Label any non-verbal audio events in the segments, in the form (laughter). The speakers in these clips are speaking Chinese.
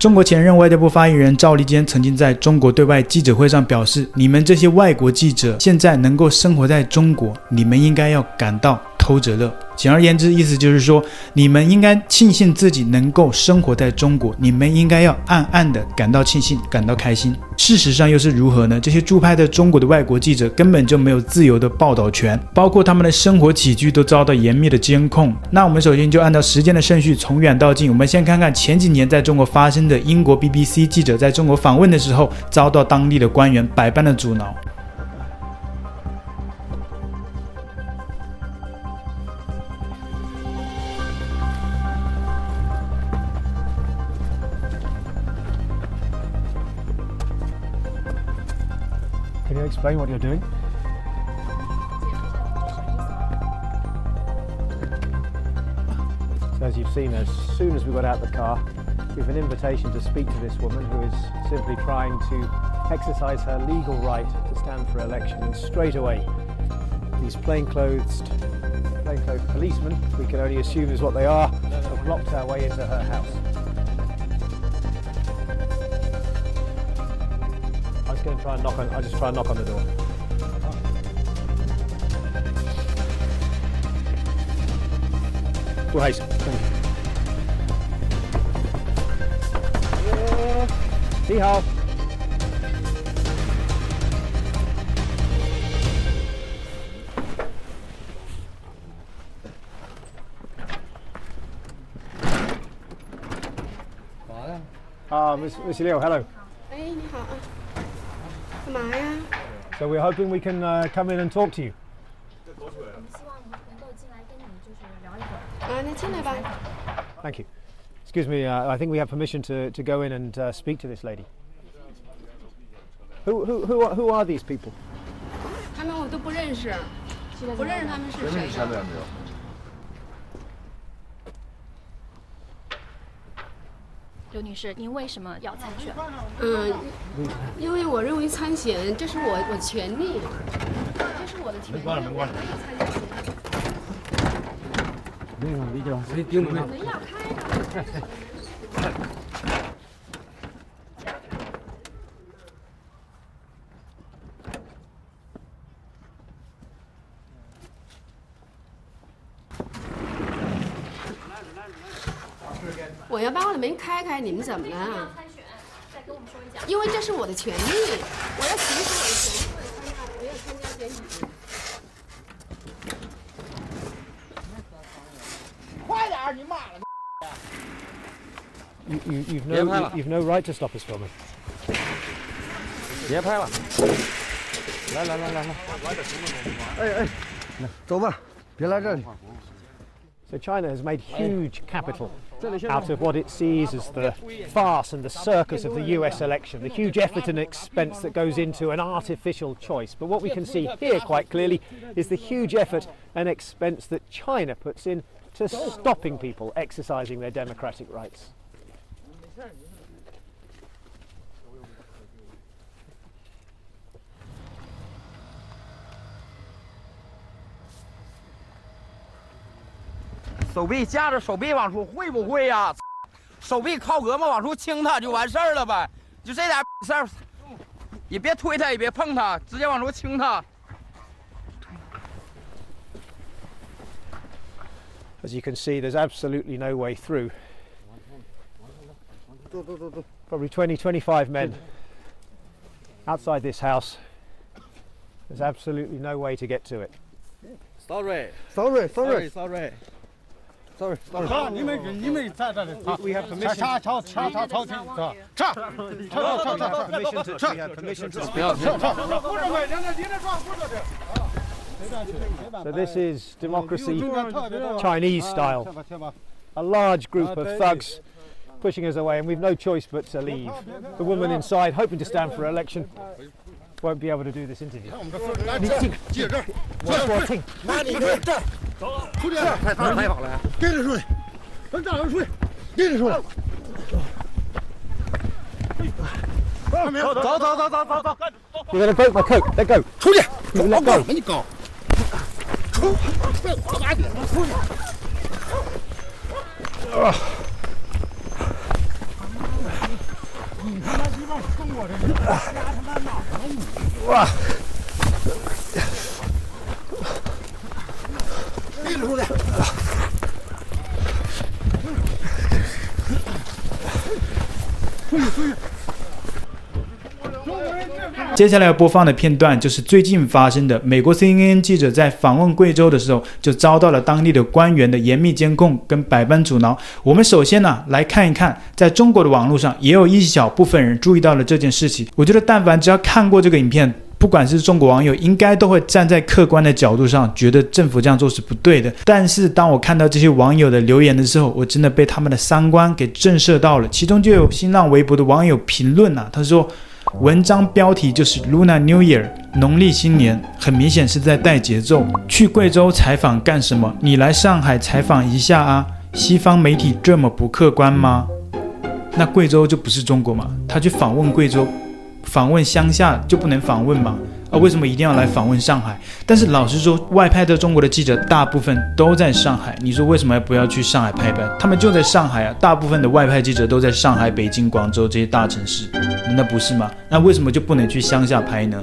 中国前任外交部发言人赵立坚曾经在中国对外记者会上表示：“你们这些外国记者现在能够生活在中国，你们应该要感到。”偷着乐，简而言之，意思就是说，你们应该庆幸自己能够生活在中国，你们应该要暗暗的感到庆幸，感到开心。事实上又是如何呢？这些驻派在中国的外国记者根本就没有自由的报道权，包括他们的生活起居都遭到严密的监控。那我们首先就按照时间的顺序，从远到近，我们先看看前几年在中国发生的英国 BBC 记者在中国访问的时候，遭到当地的官员百般的阻挠。Explain what you're doing? So as you've seen, as soon as we got out of the car, we have an invitation to speak to this woman who is simply trying to exercise her legal right to stand for election. And straight away, these plainclothes, plainclothes policemen, we can only assume is what they are, have blocked our way into her house. just going to try and knock on, I'll just try and knock on the door. Oh. Right, thank you. See how. Ah, Miss, Miss Leo, hello. Hey, 嘛呀？ So we're hoping we can uh, come in and talk to you. 希望能够进来跟你就是聊一会儿。啊，那进来吧。 Thank you. Excuse me, uh, I think we have permission to, to go in and uh, speak to this lady. Who, who, who, are, who are these people? 他们我都不认识，不认识他们是谁。 刘女士，您为什么要参选？嗯，因为我认为参选这是我我权利，这是我的权利。关了没关了门要开的。(laughs) 开开，你们怎么了？参选，再跟我们说一下。因为这是我的权利，我要行使我的权利，我要参加，我要参加选举。快点儿，你妈了 You, you, you've, no, 别拍了。 you've no right to stop us filming. 别拍了，来来来来来，哎哎，走吧，别来这里。 So China has made huge capital out of what it sees as the farce and the circus of the US election, the huge effort and expense that goes into an artificial choice. But what we can see here quite clearly is the huge effort and expense that China puts in to stopping people exercising their democratic rights. 手臂架着手臂往出，会不会呀、手臂靠胳膊往出轻它就完事儿了呗，就这点事儿，也别推它，也别碰它，直接往出轻它。 As (laughs) you can see, there's absolutely no way through. Probably 20, 25 men outside this house. There's absolutely no way to get to it. Sorry, Sorry, sorry, sorry. sorry. Sorry, sorry. 好，你们你们在这里啊 We have permission. 查查查查朝廷是吧？查查查查查 Permission to, we have permission to speak. 查查，不是呗？人家你这撞不是的。 So this is democracy 特别 Chinese style. 贴吧贴吧 A large group of thugs pushing us away, and we've no choice but to leave. The woman inside, hoping to stand for election, won't be able to do this interview. 出去！是，了。跟着出去，咱站人出去，跟着出去。走，走走走走走。出去。我，出，出去。啊！你他妈鸡巴冲我这去！你他妈哪能你？哇！接下来要播放的片段就是最近发生的。美国 CNN 记者在访问贵州的时候，就遭到了当地的官员的严密监控跟百般阻挠。我们首先呢，来看一看，在中国的网络上，也有一小部分人注意到了这件事情。我觉得，但凡只要看过这个影片，不管是中国网友，应该都会站在客观的角度上，觉得政府这样做是不对的。但是，当我看到这些网友的留言的时候，我真的被他们的三观给震慑到了。其中就有新浪微博的网友评论啊，他说。文章标题就是 Luna New Year，农历新年，很明显是在带节奏。去贵州采访干什么？你来上海采访一下啊？西方媒体这么不客观吗？那贵州就不是中国吗？他去访问贵州，访问乡下就不能访问吗？啊，为什么一定要来访问上海？但是老实说，外派到中国的记者大部分都在上海。你说为什么不要去上海拍拍？他们就在上海啊！大部分的外派记者都在上海、北京、广州这些大城市，那不是吗？那为什么就不能去乡下拍呢？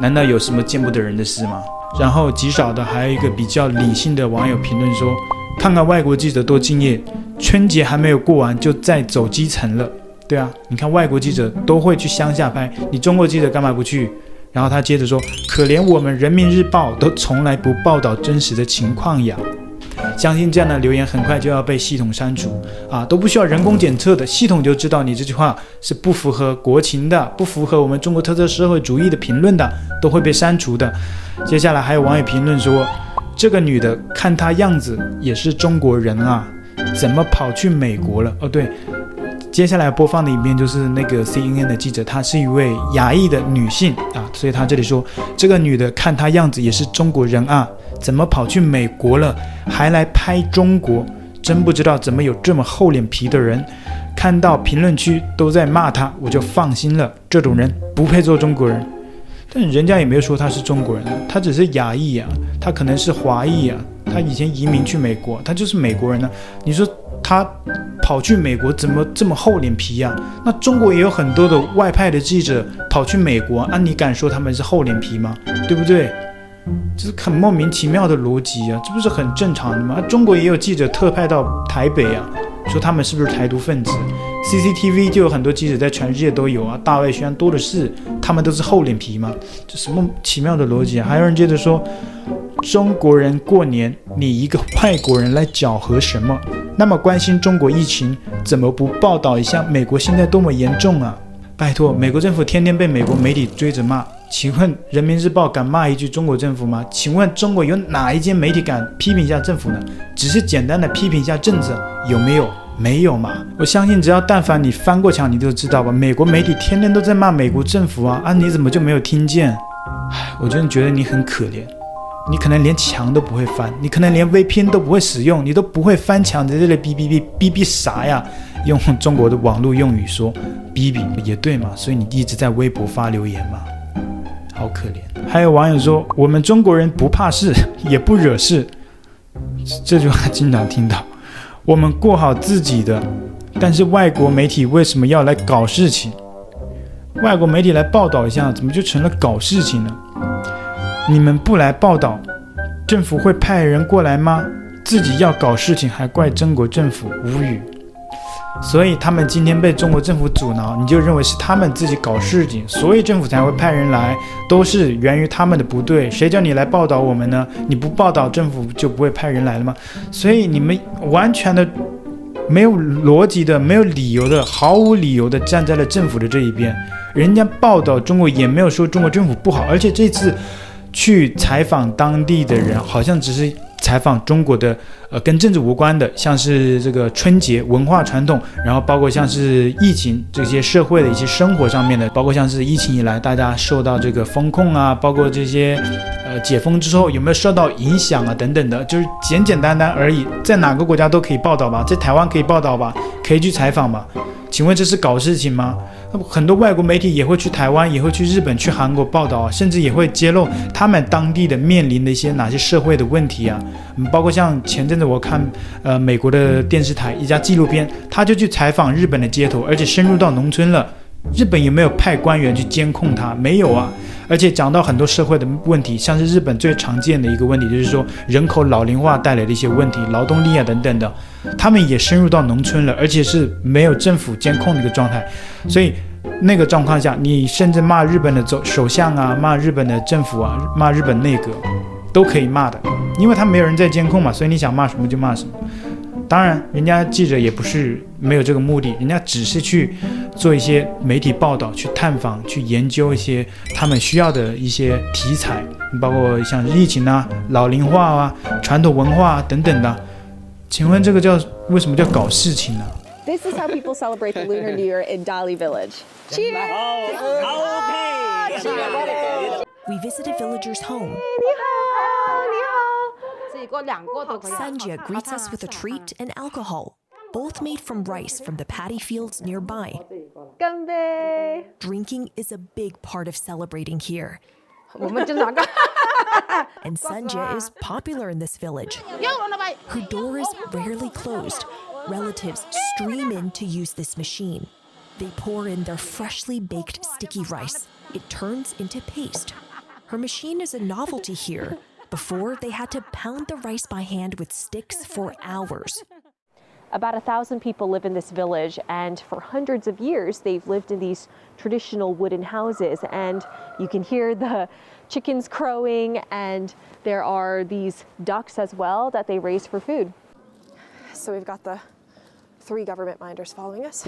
难道有什么见不得人的事吗？然后极少的还有一个比较理性的网友评论说：“看看外国记者多敬业，春节还没有过完就在走基层了。”对啊，你看外国记者都会去乡下拍，你中国记者干嘛不去？然后他接着说：“可怜我们人民日报都从来不报道真实的情况呀！”相信这样的留言很快就要被系统删除啊，都不需要人工检测的，系统就知道你这句话是不符合国情的，不符合我们中国特色社会主义的评论的，都会被删除的。接下来还有网友评论说：“这个女的看她样子也是中国人啊，怎么跑去美国了？”哦，对。接下来播放的影片就是那个 CNN 的记者，她是一位亚裔的女性啊，所以她这里说，这个女的看她样子也是中国人啊，怎么跑去美国了，还来拍中国？真不知道怎么有这么厚脸皮的人。看到评论区都在骂她，我就放心了，这种人不配做中国人。但人家也没有说他是中国人，他只是亚裔啊，他可能是华裔啊，他以前移民去美国，他就是美国人呢。你说？他跑去美国怎么这么厚脸皮呀？那中国也有很多的外派的记者跑去美国，啊，你敢说他们是厚脸皮吗？对不对？这是很莫名其妙的逻辑啊，这不是很正常的吗？中国也有记者特派到台北啊，说他们是不是台独分子？CCTV 就有很多记者在全世界都有啊，大外宣多的是，他们都是厚脸皮吗？这什么奇妙的逻辑啊？还有人接着说。中国人过年，你一个外国人来搅和什么？那么关心中国疫情，怎么不报道一下美国现在多么严重啊？拜托，美国政府天天被美国媒体追着骂，请问人民日报敢骂一句中国政府吗？请问中国有哪一间媒体敢批评一下政府呢？只是简单的批评一下政策，有没有？没有嘛？我相信只要但凡你翻过墙，你都知道吧？美国媒体天天都在骂美国政府啊，啊，你怎么就没有听见？唉，我真的觉得你很可怜。你可能连墙都不会翻，你可能连 VPN 都不会使用，你都不会翻墙，在这里哔哔哔哔哔啥呀？用中国的网络用语说哔哔也对嘛？所以你一直在微博发留言嘛？好可怜。还有网友说，我们中国人不怕事，(laughs) 也不惹事，这句话经常听到。我们过好自己的，但是外国媒体为什么要来搞事情？外国媒体来报道一下，怎么就成了搞事情呢？你们不来报道，政府会派人过来吗？自己要搞事情还怪中国政府，无语。所以他们今天被中国政府阻挠，你就认为是他们自己搞事情，所以政府才会派人来，都是源于他们的不对。谁叫你来报道我们呢？你不报道，政府就不会派人来了吗？所以你们完全的没有逻辑的、没有理由的、毫无理由的站在了政府的这一边。人家报道中国也没有说中国政府不好，而且这次。去采访当地的人，好像只是采访中国的，呃，跟政治无关的，像是这个春节文化传统，然后包括像是疫情这些社会的一些生活上面的，包括像是疫情以来大家受到这个风控啊，包括这些，呃，解封之后有没有受到影响啊等等的，就是简简单单而已，在哪个国家都可以报道吧，在台湾可以报道吧，可以去采访吧。请问这是搞事情吗？很多外国媒体也会去台湾，也会去日本、去韩国报道啊，甚至也会揭露他们当地的面临的一些哪些社会的问题啊。包括像前阵子我看，呃，美国的电视台一家纪录片，他就去采访日本的街头，而且深入到农村了，日本有没有派官员去监控他？没有啊。而且讲到很多社会的问题，像是日本最常见的一个问题，就是说人口老龄化带来的一些问题，劳动力啊等等的，他们也深入到农村了，而且是没有政府监控的一个状态。所以那个状况下，你甚至骂日本的首首相啊，骂日本的政府啊，骂日本内阁，都可以骂的，因为他没有人在监控嘛，所以你想骂什么就骂什么。当然，人家记者也不是没有这个目的，人家只是去做一些媒体报道，去探访，去研究一些他们需要的一些题材，包括像疫情啊、老龄化啊、传统文化啊等等的。请问这个叫为什么叫搞事情呢？This is how people celebrate the Lunar New Year in Dali Village. Cheers! We visited villagers' home. Sanja greets us with a treat and alcohol, both made from rice from the paddy fields nearby. Drinking is a big part of celebrating here. (laughs) (laughs) and Sanja is popular in this village. Her door is rarely closed. Relatives stream in to use this machine. They pour in their freshly baked sticky rice. It turns into paste. Her machine is a novelty here. Before, they had to pound the rice by hand with sticks for hours. About a thousand people live in this village, and for hundreds of years, they've lived in these traditional wooden houses. And you can hear the chickens crowing, and there are these ducks as well that they raise for food. So we've got the three government minders following us.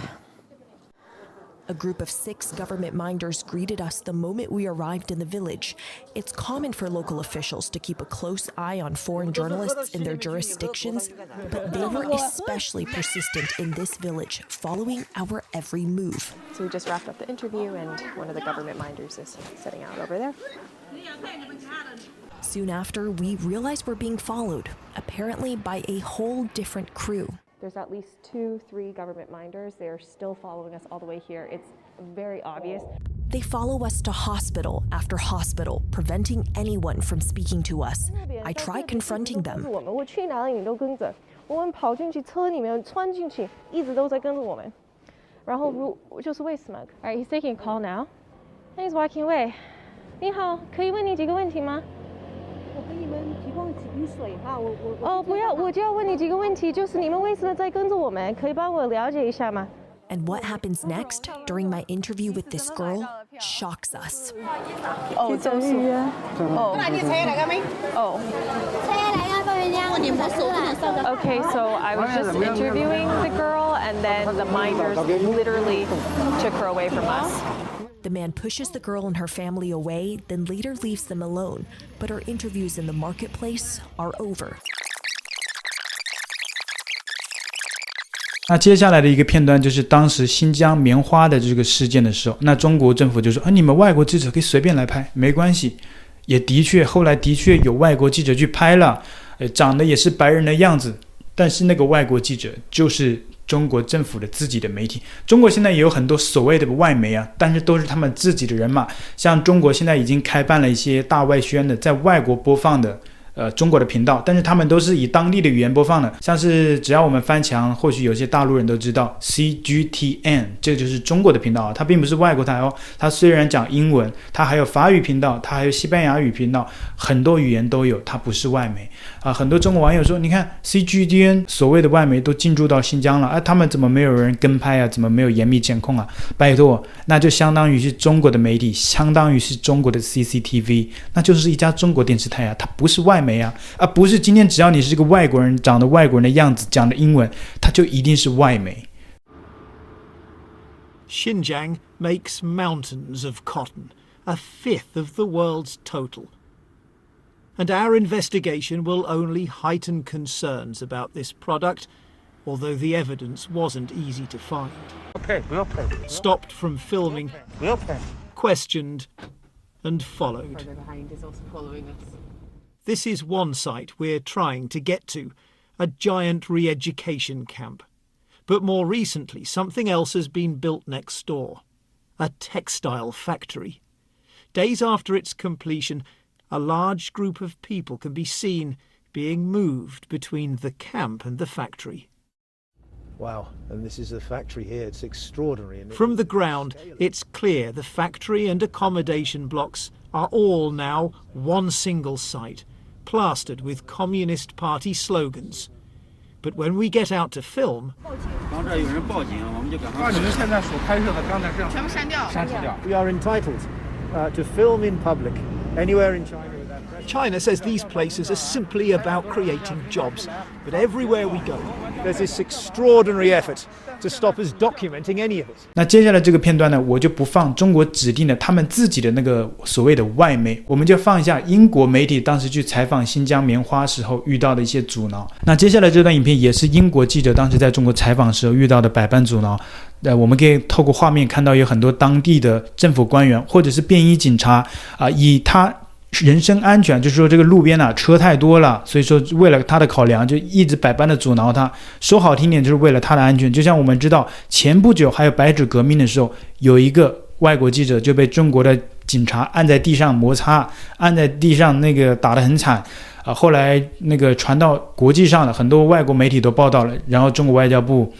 A group of six government minders greeted us the moment we arrived in the village. It's common for local officials to keep a close eye on foreign journalists in their jurisdictions, but they were especially persistent in this village, following our every move. So we just wrapped up the interview, and one of the government minders is sitting out over there. Soon after, we realized we're being followed, apparently by a whole different crew. There's at least two, three government minders. They're still following us all the way here. It's very obvious. They follow us to hospital after hospital, preventing anyone from speaking to us. I try confronting them. 我去哪里你都跟着，我们跑进去车里面穿进去，一直都在跟着我们。然后如就是为什么？(laughs) All right, he's taking a call now. And he's walking away. 你好，可以问你几个问题吗？ 我给你们提供几瓶水哈，我我哦，不要，我就要问你几个问题，就是你们为什么在跟着我们？可以帮我了解一下吗？ And what happens next during my interview with this girl shocks us. 哦，真是哦。那你车嚟㗎咩？哦。车嚟㗎，不然呀，我连把手都冇收到。 Okay, so I was just interviewing the girl, and then the minders literally took her away from us. The man pushes the girl and her family away, then later leaves them alone. But her interviews in the marketplace are over. 那接下来的一个片段就是当时新疆棉花的这个事件的时候，那中国政府就说啊，你们外国记者可以随便来拍，没关系。也的确，后来的确有外国记者去拍了，呃，长得也是白人的样子，但是那个外国记者就是中国政府的自己的媒体。中国现在也有很多所谓的外媒啊，但是都是他们自己的人马。像中国现在已经开办了一些大外宣的，在外国播放的。呃，中国的频道，但是他们都是以当地的语言播放的，像是只要我们翻墙，或许有些大陆人都知道 CGTN，这就是中国的频道啊，它并不是外国台哦，它虽然讲英文，它还有法语频道，它还有西班牙语频道，很多语言都有，它不是外媒啊。很多中国网友说，你看 CGTN 所谓的外媒都进驻到新疆了，哎、啊，他们怎么没有人跟拍啊？怎么没有严密监控啊？拜托，那就相当于是中国的媒体，相当于是中国的 CCTV，那就是一家中国电视台啊，它不是外媒。啊，而不是今天只要你是个外国人，长得外国人的样子，讲的英文，它就一定是外媒。Xinjiang makes mountains of cotton, a fifth of the world's total. And our investigation will only heighten concerns about this product, although the evidence wasn't easy to find. Stopped from filming, questioned, and followed. This is one site we're trying to get to, a giant re-education camp. But more recently, something else has been built next door, a textile factory. Days after its completion, a large group of people can be seen being moved between the camp and the factory. Wow, and this is a factory here. It's extraordinary. From the ground, it's clear the factory and accommodation blocks are all now one single site, plastered with Communist Party slogans. But when we get out to film, we are entitled uh, to film in public anywhere in China. China says these places are simply about creating jobs, but everywhere we go, there's this extraordinary effort to stop us documenting any of it. 那接下来这个片段呢，我就不放中国指定的他们自己的那个所谓的外媒，我们就放一下英国媒体当时去采访新疆棉花时候遇到的一些阻挠。那接下来这段影片也是英国记者当时在中国采访时候遇到的百般阻挠。呃，我们可以透过画面看到有很多当地的政府官员或者是便衣警察啊，以他。人身安全，就是说这个路边啊车太多了，所以说为了他的考量，就一直百般的阻挠他。说好听点，就是为了他的安全。就像我们知道，前不久还有白纸革命的时候，有一个外国记者就被中国的警察按在地上摩擦，按在地上那个打得很惨啊。后来那个传到国际上了，很多外国媒体都报道了，然后中国外交部。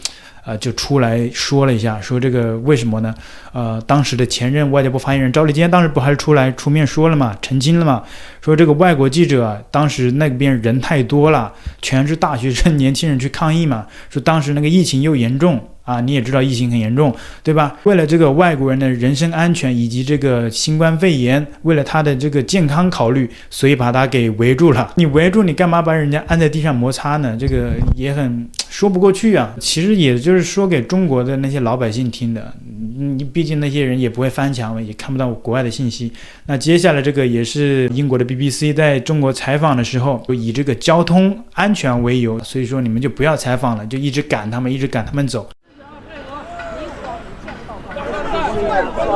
啊，就出来说了一下，说这个为什么呢？呃，当时的前任外交部发言人赵立坚当时不还是出来出面说了嘛，澄清了嘛，说这个外国记者，当时那边人太多了，全是大学生、(laughs) 年轻人去抗议嘛，说当时那个疫情又严重。啊，你也知道疫情很严重，对吧？为了这个外国人的人身安全以及这个新冠肺炎，为了他的这个健康考虑，所以把他给围住了。你围住，你干嘛把人家按在地上摩擦呢？这个也很说不过去啊。其实也就是说给中国的那些老百姓听的。你毕竟那些人也不会翻墙，也看不到国外的信息。那接下来这个也是英国的 BBC 在中国采访的时候，就以这个交通安全为由，所以说你们就不要采访了，就一直赶他们，一直赶他们走。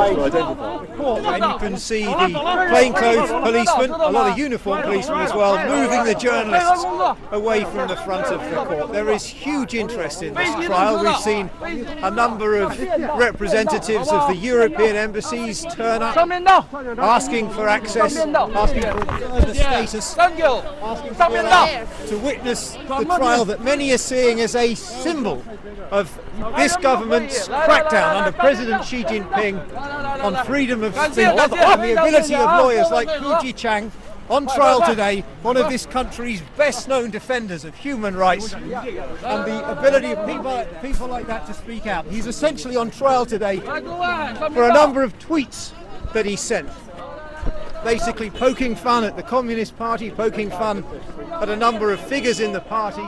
太吵了 And you can see the plainclothes policemen, a lot of uniformed policemen as well, moving the journalists away from the front of the court. There is huge interest in this trial. We've seen a number of representatives of the European embassies turn up, asking for access, asking for further status, asking for, to witness the trial that many are seeing as a symbol of this government's crackdown under President Xi Jinping on freedom of and the ability of lawyers like Hu Jiqiang on trial today, one of this country's best known defenders of human rights and the ability of people, people like that to speak out. He's essentially on trial today for a number of tweets that he sent. Basically poking fun at the Communist Party, poking fun at a number of figures in the party.